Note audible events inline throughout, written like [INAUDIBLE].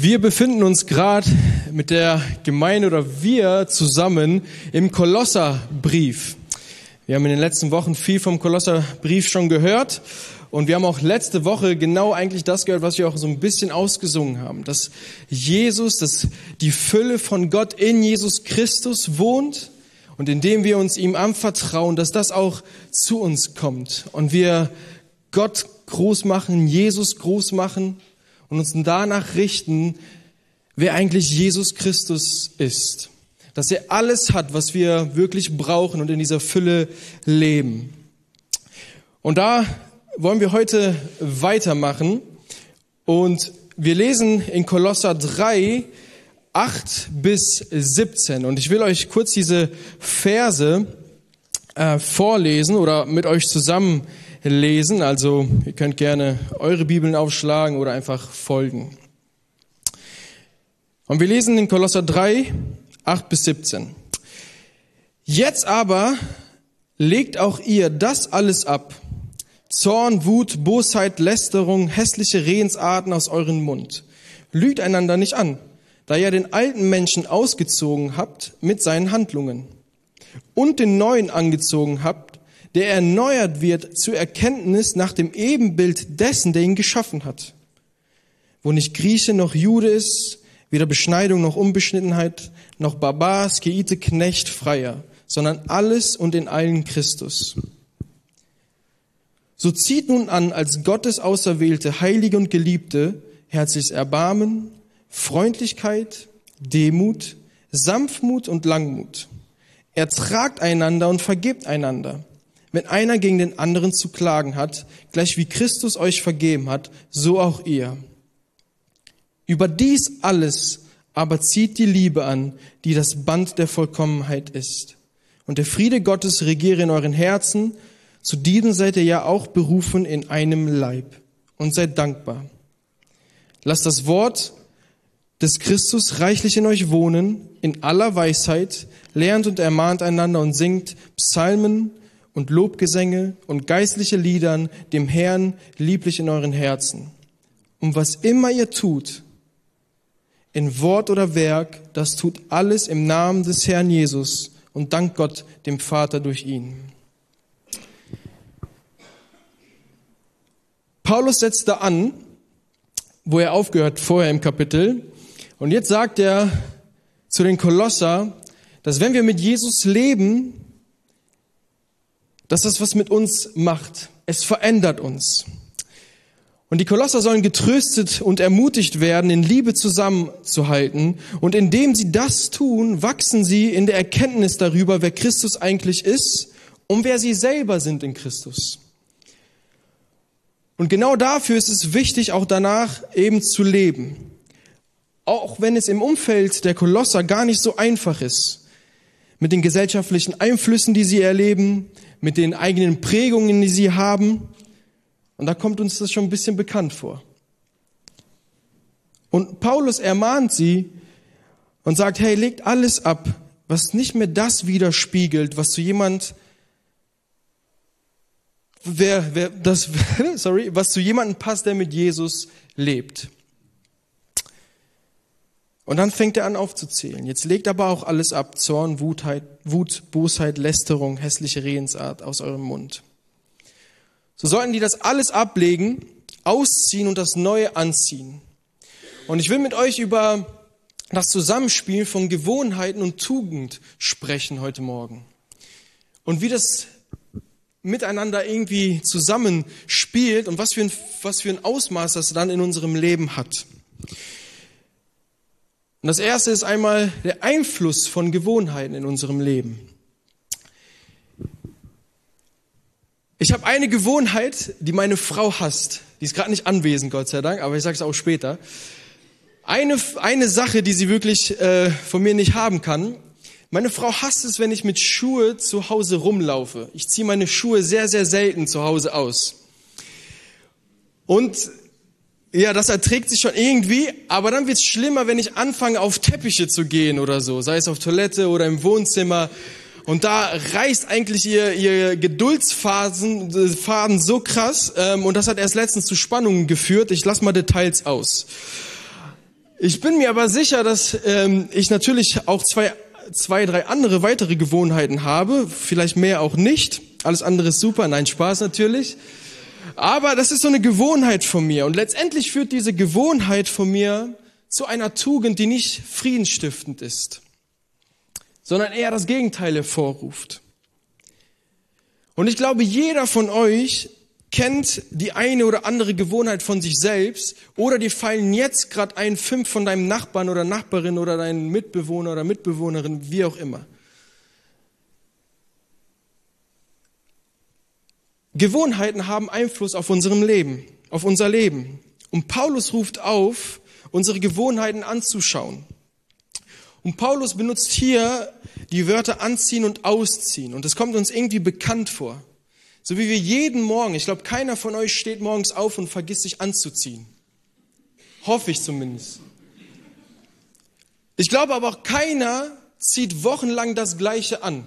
Wir befinden uns gerade mit der Gemeinde oder wir zusammen im Kolosserbrief. Wir haben in den letzten Wochen viel vom Kolosserbrief schon gehört und wir haben auch letzte Woche genau eigentlich das gehört, was wir auch so ein bisschen ausgesungen haben, dass Jesus, dass die Fülle von Gott in Jesus Christus wohnt und indem wir uns ihm anvertrauen, dass das auch zu uns kommt und wir Gott groß machen, Jesus groß machen und uns danach richten, wer eigentlich Jesus Christus ist. Dass er alles hat, was wir wirklich brauchen und in dieser Fülle leben. Und da wollen wir heute weitermachen. Und wir lesen in Kolosser 3, 8 bis 17. Und ich will euch kurz diese Verse äh, vorlesen oder mit euch zusammen lesen. Also ihr könnt gerne eure Bibeln aufschlagen oder einfach folgen. Und wir lesen in Kolosser 3, 8 bis 17. Jetzt aber legt auch ihr das alles ab. Zorn, Wut, Bosheit, Lästerung, hässliche Redensarten aus euren Mund. Lügt einander nicht an, da ihr den alten Menschen ausgezogen habt mit seinen Handlungen und den neuen angezogen habt, der erneuert wird zur Erkenntnis nach dem Ebenbild dessen, der ihn geschaffen hat. Wo nicht Grieche noch Jude ist, weder Beschneidung noch Unbeschnittenheit, noch Barbar, Skeite, Knecht, Freier, sondern alles und in allen Christus. So zieht nun an, als Gottes Auserwählte, Heilige und Geliebte, herzliches Erbarmen, Freundlichkeit, Demut, Sanftmut und Langmut. Ertragt einander und vergebt einander wenn einer gegen den anderen zu klagen hat, gleich wie Christus euch vergeben hat, so auch ihr. Über dies alles aber zieht die Liebe an, die das Band der Vollkommenheit ist. Und der Friede Gottes regiere in euren Herzen, zu diesem seid ihr ja auch berufen in einem Leib. Und seid dankbar. Lasst das Wort des Christus reichlich in euch wohnen, in aller Weisheit, lernt und ermahnt einander und singt Psalmen, und Lobgesänge und geistliche Liedern dem Herrn lieblich in euren Herzen. Und was immer ihr tut, in Wort oder Werk, das tut alles im Namen des Herrn Jesus und dank Gott dem Vater durch ihn. Paulus setzt da an, wo er aufgehört vorher im Kapitel. Und jetzt sagt er zu den Kolosser, dass wenn wir mit Jesus leben, dass das was mit uns macht. Es verändert uns. Und die Kolosser sollen getröstet und ermutigt werden, in Liebe zusammenzuhalten. Und indem sie das tun, wachsen sie in der Erkenntnis darüber, wer Christus eigentlich ist und wer sie selber sind in Christus. Und genau dafür ist es wichtig, auch danach eben zu leben. Auch wenn es im Umfeld der Kolosser gar nicht so einfach ist. Mit den gesellschaftlichen Einflüssen, die sie erleben, mit den eigenen Prägungen, die sie haben. Und da kommt uns das schon ein bisschen bekannt vor. Und Paulus ermahnt sie und sagt, hey, legt alles ab, was nicht mehr das widerspiegelt, was zu jemand, wer, wer, das, [LAUGHS] sorry, was zu jemandem passt, der mit Jesus lebt. Und dann fängt er an aufzuzählen. Jetzt legt aber auch alles ab. Zorn, Wutheit, Wut, Bosheit, Lästerung, hässliche Redensart aus eurem Mund. So sollten die das alles ablegen, ausziehen und das Neue anziehen. Und ich will mit euch über das Zusammenspiel von Gewohnheiten und Tugend sprechen heute Morgen. Und wie das miteinander irgendwie zusammenspielt und was für ein, was für ein Ausmaß das dann in unserem Leben hat. Und das erste ist einmal der Einfluss von Gewohnheiten in unserem Leben. Ich habe eine Gewohnheit, die meine Frau hasst. Die ist gerade nicht anwesend, Gott sei Dank, aber ich sage es auch später. Eine, eine Sache, die sie wirklich äh, von mir nicht haben kann. Meine Frau hasst es, wenn ich mit Schuhe zu Hause rumlaufe. Ich ziehe meine Schuhe sehr, sehr selten zu Hause aus. Und ja, das erträgt sich schon irgendwie, aber dann wird's schlimmer, wenn ich anfange, auf Teppiche zu gehen oder so, sei es auf Toilette oder im Wohnzimmer. Und da reißt eigentlich ihr, ihr Geduldsfaden äh, Faden so krass. Ähm, und das hat erst letztens zu Spannungen geführt. Ich lasse mal Details aus. Ich bin mir aber sicher, dass ähm, ich natürlich auch zwei, zwei, drei andere weitere Gewohnheiten habe. Vielleicht mehr auch nicht. Alles andere ist super. Nein, Spaß natürlich. Aber das ist so eine Gewohnheit von mir. Und letztendlich führt diese Gewohnheit von mir zu einer Tugend, die nicht friedensstiftend ist sondern eher das Gegenteil hervorruft. Und ich glaube, jeder von euch kennt die eine oder andere Gewohnheit von sich selbst oder die fallen jetzt gerade ein, fünf von deinem Nachbarn oder Nachbarin oder deinen Mitbewohner oder Mitbewohnerin, wie auch immer. Gewohnheiten haben Einfluss auf unserem Leben, auf unser Leben. Und Paulus ruft auf, unsere Gewohnheiten anzuschauen. Und Paulus benutzt hier die Wörter anziehen und ausziehen. Und das kommt uns irgendwie bekannt vor. So wie wir jeden Morgen, ich glaube, keiner von euch steht morgens auf und vergisst sich anzuziehen. Hoffe ich zumindest. Ich glaube aber auch keiner zieht wochenlang das Gleiche an.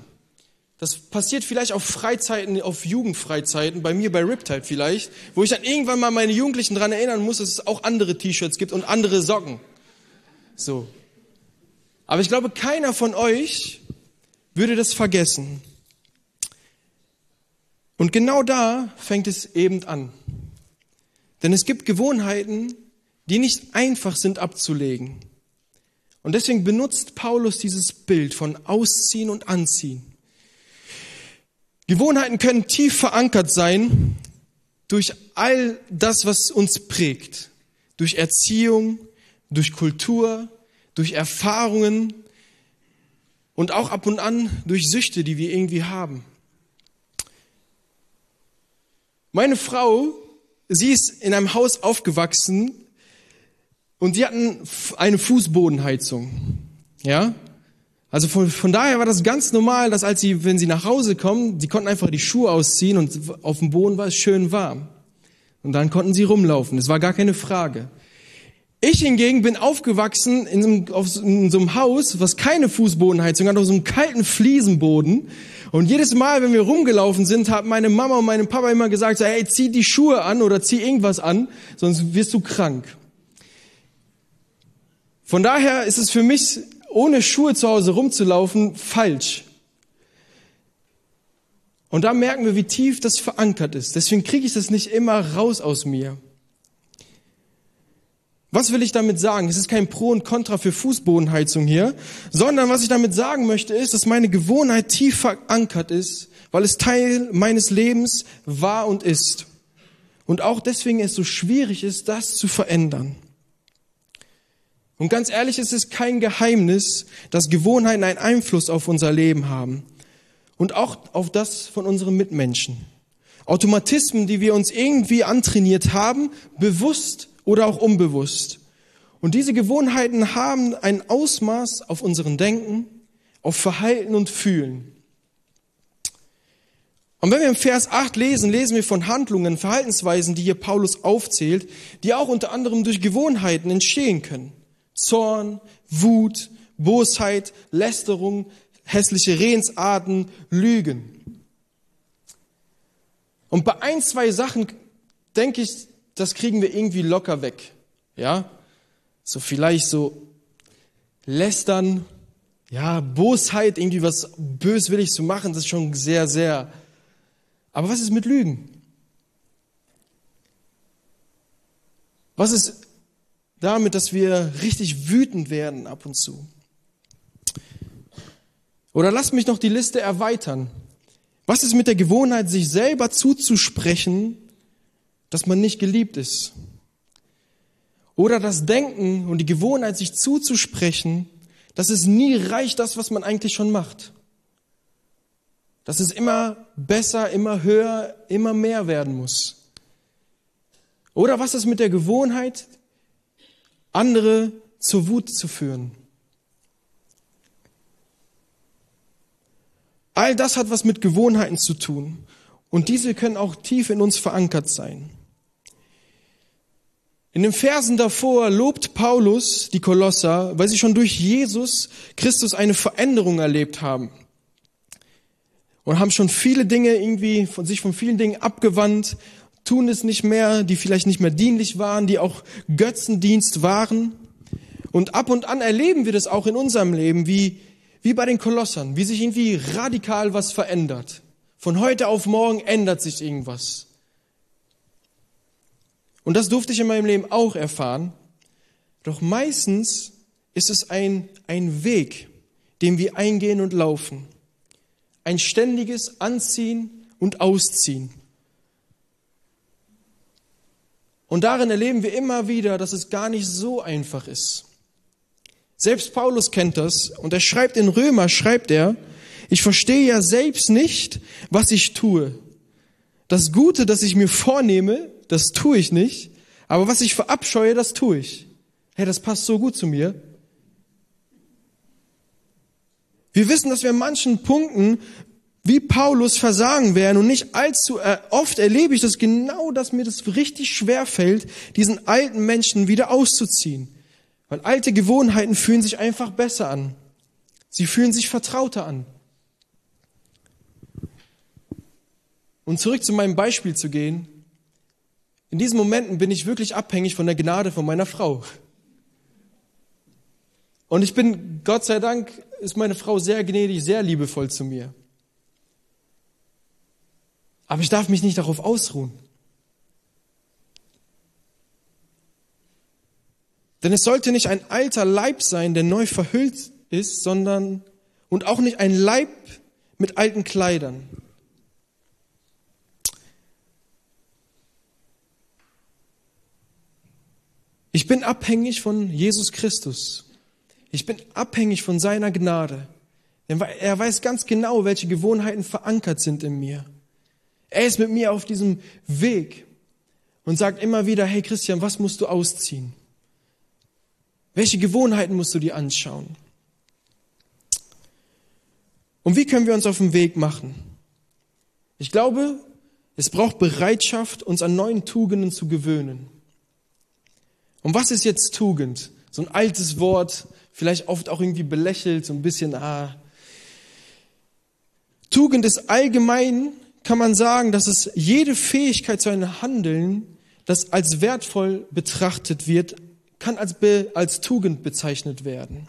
Das passiert vielleicht auf Freizeiten, auf Jugendfreizeiten, bei mir bei Riptide vielleicht, wo ich dann irgendwann mal meine Jugendlichen daran erinnern muss, dass es auch andere T-Shirts gibt und andere Socken. So. Aber ich glaube, keiner von euch würde das vergessen. Und genau da fängt es eben an. Denn es gibt Gewohnheiten, die nicht einfach sind abzulegen. Und deswegen benutzt Paulus dieses Bild von Ausziehen und Anziehen. Gewohnheiten können tief verankert sein durch all das, was uns prägt. Durch Erziehung, durch Kultur, durch Erfahrungen und auch ab und an durch Süchte, die wir irgendwie haben. Meine Frau, sie ist in einem Haus aufgewachsen und sie hatten eine Fußbodenheizung. Ja? Also von, von daher war das ganz normal, dass als sie, wenn sie nach Hause kommen, sie konnten einfach die Schuhe ausziehen und auf dem Boden war es schön warm. Und dann konnten sie rumlaufen. Das war gar keine Frage. Ich hingegen bin aufgewachsen in so, einem, auf, in so einem Haus, was keine Fußbodenheizung hat, auf so einem kalten Fliesenboden. Und jedes Mal, wenn wir rumgelaufen sind, hat meine Mama und mein Papa immer gesagt, so, hey, zieh die Schuhe an oder zieh irgendwas an, sonst wirst du krank. Von daher ist es für mich, ohne Schuhe zu Hause rumzulaufen, falsch. Und da merken wir, wie tief das verankert ist. Deswegen kriege ich das nicht immer raus aus mir. Was will ich damit sagen? Es ist kein Pro und Contra für Fußbodenheizung hier, sondern was ich damit sagen möchte, ist, dass meine Gewohnheit tief verankert ist, weil es Teil meines Lebens war und ist. Und auch deswegen es so schwierig ist, das zu verändern. Und ganz ehrlich, es ist kein Geheimnis, dass Gewohnheiten einen Einfluss auf unser Leben haben. Und auch auf das von unseren Mitmenschen. Automatismen, die wir uns irgendwie antrainiert haben, bewusst oder auch unbewusst. Und diese Gewohnheiten haben ein Ausmaß auf unseren Denken, auf Verhalten und Fühlen. Und wenn wir im Vers 8 lesen, lesen wir von Handlungen, Verhaltensweisen, die hier Paulus aufzählt, die auch unter anderem durch Gewohnheiten entstehen können. Zorn, Wut, Bosheit, Lästerung, hässliche Redensarten, Lügen. Und bei ein, zwei Sachen denke ich, das kriegen wir irgendwie locker weg. Ja? So vielleicht so lästern, ja, Bosheit, irgendwie was böswillig zu machen, das ist schon sehr, sehr. Aber was ist mit Lügen? Was ist damit, dass wir richtig wütend werden ab und zu? Oder lass mich noch die Liste erweitern. Was ist mit der Gewohnheit, sich selber zuzusprechen, dass man nicht geliebt ist. Oder das Denken und die Gewohnheit, sich zuzusprechen, dass es nie reicht, das, was man eigentlich schon macht. Dass es immer besser, immer höher, immer mehr werden muss. Oder was ist mit der Gewohnheit, andere zur Wut zu führen? All das hat was mit Gewohnheiten zu tun. Und diese können auch tief in uns verankert sein. In den Versen davor lobt Paulus die Kolosser, weil sie schon durch Jesus Christus eine Veränderung erlebt haben. und haben schon viele Dinge irgendwie von sich von vielen Dingen abgewandt, tun es nicht mehr, die vielleicht nicht mehr dienlich waren, die auch Götzendienst waren. Und ab und an erleben wir das auch in unserem Leben, wie, wie bei den Kolossern, wie sich irgendwie radikal was verändert. Von heute auf morgen ändert sich irgendwas. Und das durfte ich in meinem Leben auch erfahren. Doch meistens ist es ein, ein Weg, den wir eingehen und laufen. Ein ständiges Anziehen und Ausziehen. Und darin erleben wir immer wieder, dass es gar nicht so einfach ist. Selbst Paulus kennt das und er schreibt in Römer, schreibt er, ich verstehe ja selbst nicht, was ich tue. Das Gute, das ich mir vornehme, das tue ich nicht, aber was ich verabscheue, das tue ich. Hey, das passt so gut zu mir. Wir wissen, dass wir in manchen Punkten wie Paulus versagen werden und nicht allzu äh, oft erlebe ich das genau, dass mir das richtig schwer fällt, diesen alten Menschen wieder auszuziehen. Weil alte Gewohnheiten fühlen sich einfach besser an. Sie fühlen sich vertrauter an. Und zurück zu meinem Beispiel zu gehen. In diesen Momenten bin ich wirklich abhängig von der Gnade von meiner Frau. Und ich bin, Gott sei Dank, ist meine Frau sehr gnädig, sehr liebevoll zu mir. Aber ich darf mich nicht darauf ausruhen. Denn es sollte nicht ein alter Leib sein, der neu verhüllt ist, sondern und auch nicht ein Leib mit alten Kleidern. Ich bin abhängig von Jesus Christus. Ich bin abhängig von seiner Gnade. Denn er weiß ganz genau, welche Gewohnheiten verankert sind in mir. Er ist mit mir auf diesem Weg und sagt immer wieder, hey Christian, was musst du ausziehen? Welche Gewohnheiten musst du dir anschauen? Und wie können wir uns auf den Weg machen? Ich glaube, es braucht Bereitschaft, uns an neuen Tugenden zu gewöhnen. Und was ist jetzt Tugend? So ein altes Wort, vielleicht oft auch irgendwie belächelt, so ein bisschen, ah. Tugend ist allgemein kann man sagen, dass es jede Fähigkeit zu einem Handeln, das als wertvoll betrachtet wird, kann als, als Tugend bezeichnet werden.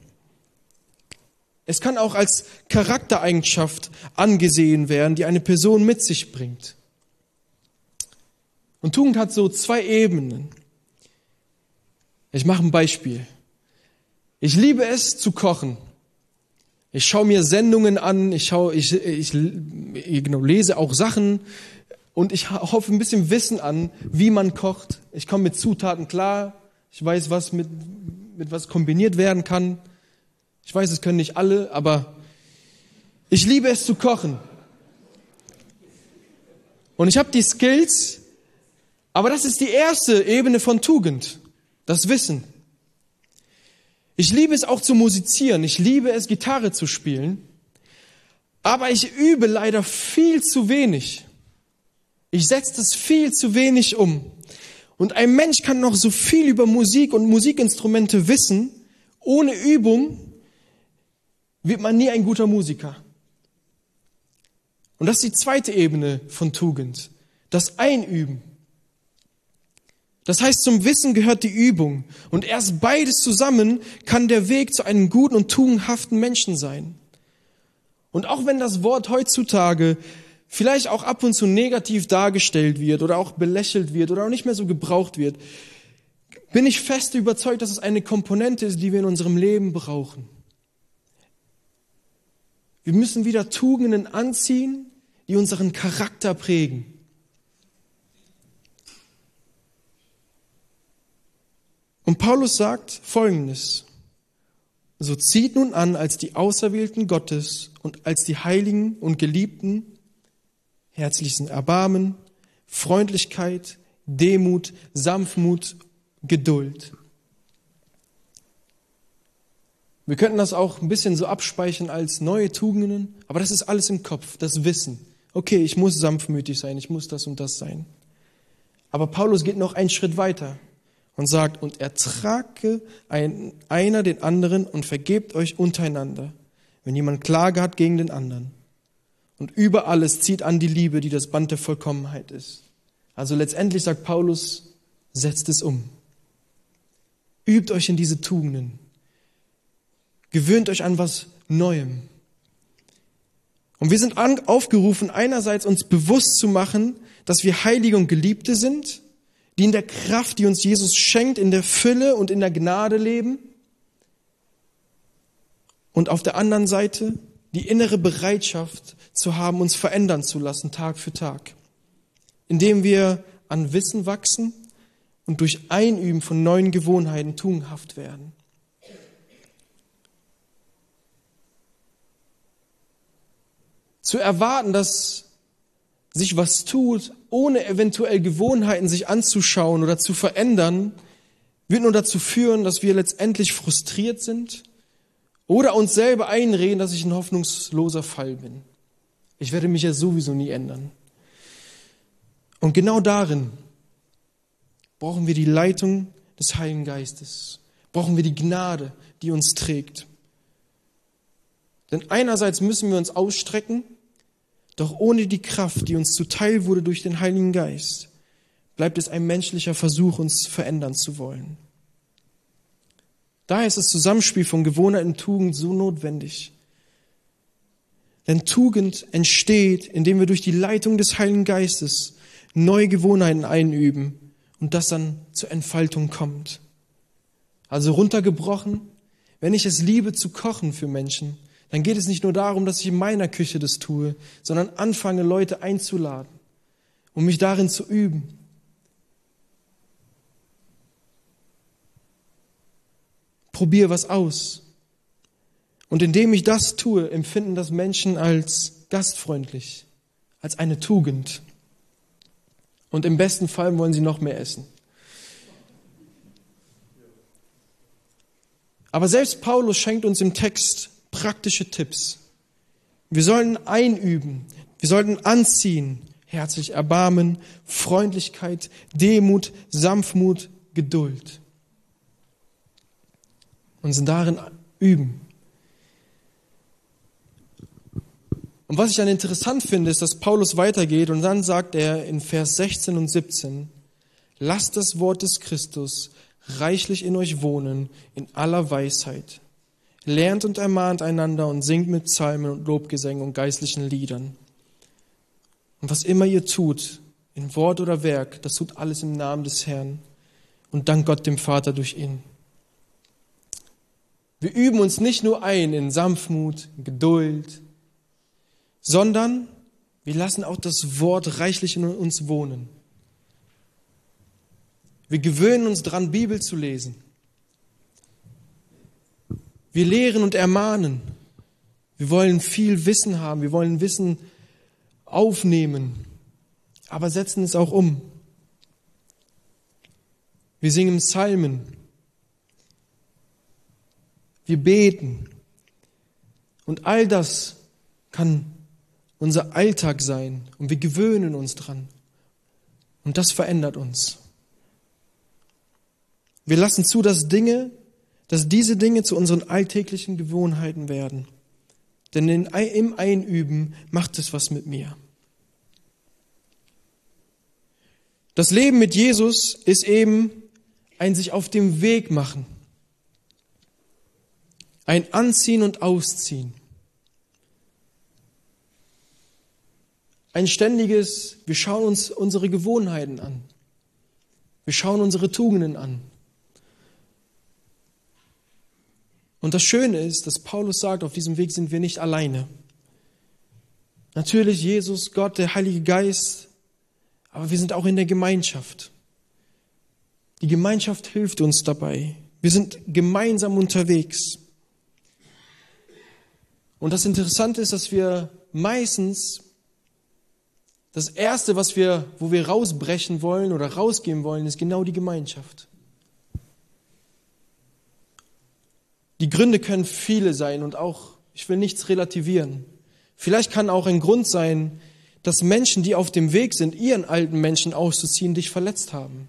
Es kann auch als Charaktereigenschaft angesehen werden, die eine Person mit sich bringt. Und Tugend hat so zwei Ebenen. Ich mache ein Beispiel. Ich liebe es zu kochen. Ich schaue mir Sendungen an, ich, schaue, ich, ich genau, lese auch Sachen und ich hoffe ein bisschen Wissen an, wie man kocht. Ich komme mit Zutaten klar. Ich weiß, was mit, mit was kombiniert werden kann. Ich weiß, es können nicht alle, aber ich liebe es zu kochen. Und ich habe die Skills, aber das ist die erste Ebene von Tugend, das Wissen. Ich liebe es auch zu musizieren. Ich liebe es, Gitarre zu spielen. Aber ich übe leider viel zu wenig. Ich setze das viel zu wenig um. Und ein Mensch kann noch so viel über Musik und Musikinstrumente wissen. Ohne Übung wird man nie ein guter Musiker. Und das ist die zweite Ebene von Tugend. Das Einüben. Das heißt, zum Wissen gehört die Übung. Und erst beides zusammen kann der Weg zu einem guten und tugendhaften Menschen sein. Und auch wenn das Wort heutzutage vielleicht auch ab und zu negativ dargestellt wird oder auch belächelt wird oder auch nicht mehr so gebraucht wird, bin ich fest überzeugt, dass es eine Komponente ist, die wir in unserem Leben brauchen. Wir müssen wieder Tugenden anziehen, die unseren Charakter prägen. Und Paulus sagt Folgendes. So zieht nun an als die Auserwählten Gottes und als die Heiligen und Geliebten herzlichen Erbarmen, Freundlichkeit, Demut, Sanftmut, Geduld. Wir könnten das auch ein bisschen so abspeichern als neue Tugenden, aber das ist alles im Kopf, das Wissen. Okay, ich muss sanftmütig sein, ich muss das und das sein. Aber Paulus geht noch einen Schritt weiter und sagt, und ertrage ein, einer den anderen und vergebt euch untereinander, wenn jemand Klage hat gegen den anderen. Und über alles zieht an die Liebe, die das Band der Vollkommenheit ist. Also letztendlich sagt Paulus, setzt es um. Übt euch in diese Tugenden. Gewöhnt euch an was Neuem. Und wir sind aufgerufen, einerseits uns bewusst zu machen, dass wir Heilige und Geliebte sind, die in der Kraft, die uns Jesus schenkt, in der Fülle und in der Gnade leben. Und auf der anderen Seite die innere Bereitschaft zu haben, uns verändern zu lassen, Tag für Tag, indem wir an Wissen wachsen und durch Einüben von neuen Gewohnheiten tugendhaft werden. Zu erwarten, dass sich was tut, ohne eventuell Gewohnheiten sich anzuschauen oder zu verändern, wird nur dazu führen, dass wir letztendlich frustriert sind oder uns selber einreden, dass ich ein hoffnungsloser Fall bin. Ich werde mich ja sowieso nie ändern. Und genau darin brauchen wir die Leitung des Heiligen Geistes. Brauchen wir die Gnade, die uns trägt. Denn einerseits müssen wir uns ausstrecken, doch ohne die Kraft, die uns zuteil wurde durch den Heiligen Geist, bleibt es ein menschlicher Versuch, uns verändern zu wollen. Daher ist das Zusammenspiel von Gewohnheit und Tugend so notwendig. Denn Tugend entsteht, indem wir durch die Leitung des Heiligen Geistes neue Gewohnheiten einüben und das dann zur Entfaltung kommt. Also runtergebrochen, wenn ich es liebe zu kochen für Menschen, dann geht es nicht nur darum, dass ich in meiner Küche das tue, sondern anfange, Leute einzuladen, um mich darin zu üben. Probier was aus. Und indem ich das tue, empfinden das Menschen als gastfreundlich, als eine Tugend. Und im besten Fall wollen sie noch mehr essen. Aber selbst Paulus schenkt uns im Text praktische Tipps. Wir sollen einüben, wir sollten anziehen, herzlich Erbarmen, Freundlichkeit, Demut, Sanftmut, Geduld. Und sind darin üben. Und was ich dann interessant finde, ist, dass Paulus weitergeht und dann sagt er in Vers 16 und 17, lasst das Wort des Christus reichlich in euch wohnen, in aller Weisheit. Lernt und ermahnt einander und singt mit Psalmen und Lobgesängen und geistlichen Liedern. Und was immer ihr tut, in Wort oder Werk, das tut alles im Namen des Herrn und dank Gott dem Vater durch ihn. Wir üben uns nicht nur ein in Sanftmut, Geduld, sondern wir lassen auch das Wort reichlich in uns wohnen. Wir gewöhnen uns dran, Bibel zu lesen. Wir lehren und ermahnen. Wir wollen viel Wissen haben. Wir wollen Wissen aufnehmen, aber setzen es auch um. Wir singen Psalmen. Wir beten. Und all das kann unser Alltag sein und wir gewöhnen uns dran. Und das verändert uns. Wir lassen zu, dass Dinge, dass diese Dinge zu unseren alltäglichen Gewohnheiten werden. Denn im Einüben macht es was mit mir. Das Leben mit Jesus ist eben ein sich auf dem Weg machen. Ein Anziehen und Ausziehen. Ein ständiges, wir schauen uns unsere Gewohnheiten an. Wir schauen unsere Tugenden an. Und das Schöne ist, dass Paulus sagt, auf diesem Weg sind wir nicht alleine. Natürlich Jesus, Gott, der Heilige Geist, aber wir sind auch in der Gemeinschaft. Die Gemeinschaft hilft uns dabei. Wir sind gemeinsam unterwegs. Und das Interessante ist, dass wir meistens das erste, was wir, wo wir rausbrechen wollen oder rausgehen wollen, ist genau die Gemeinschaft. Die Gründe können viele sein und auch, ich will nichts relativieren. Vielleicht kann auch ein Grund sein, dass Menschen, die auf dem Weg sind, ihren alten Menschen auszuziehen, dich verletzt haben.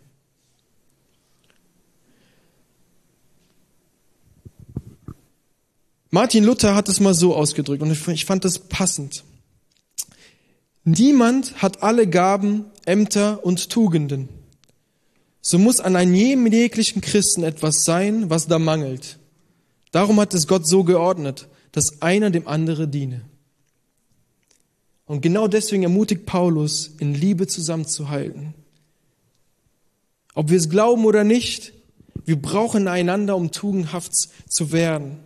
Martin Luther hat es mal so ausgedrückt und ich fand das passend. Niemand hat alle Gaben, Ämter und Tugenden. So muss an einem jeglichen Christen etwas sein, was da mangelt. Darum hat es Gott so geordnet, dass einer dem anderen diene. Und genau deswegen ermutigt Paulus, in Liebe zusammenzuhalten. Ob wir es glauben oder nicht, wir brauchen einander, um tugendhaft zu werden,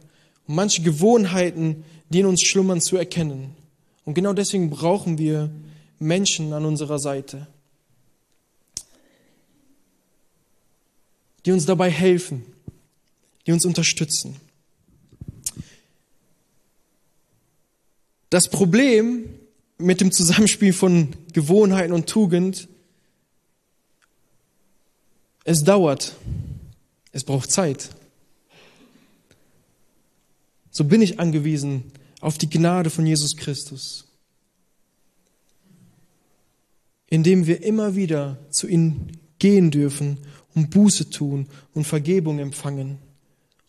um manche Gewohnheiten, die in uns schlummern, zu erkennen. Und genau deswegen brauchen wir Menschen an unserer Seite, die uns dabei helfen, die uns unterstützen. Das Problem mit dem Zusammenspiel von Gewohnheiten und Tugend, es dauert, es braucht Zeit. So bin ich angewiesen auf die Gnade von Jesus Christus, indem wir immer wieder zu ihm gehen dürfen und Buße tun und Vergebung empfangen.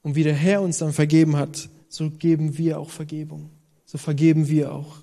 Und wie der Herr uns dann vergeben hat, so geben wir auch Vergebung. So vergeben wir auch.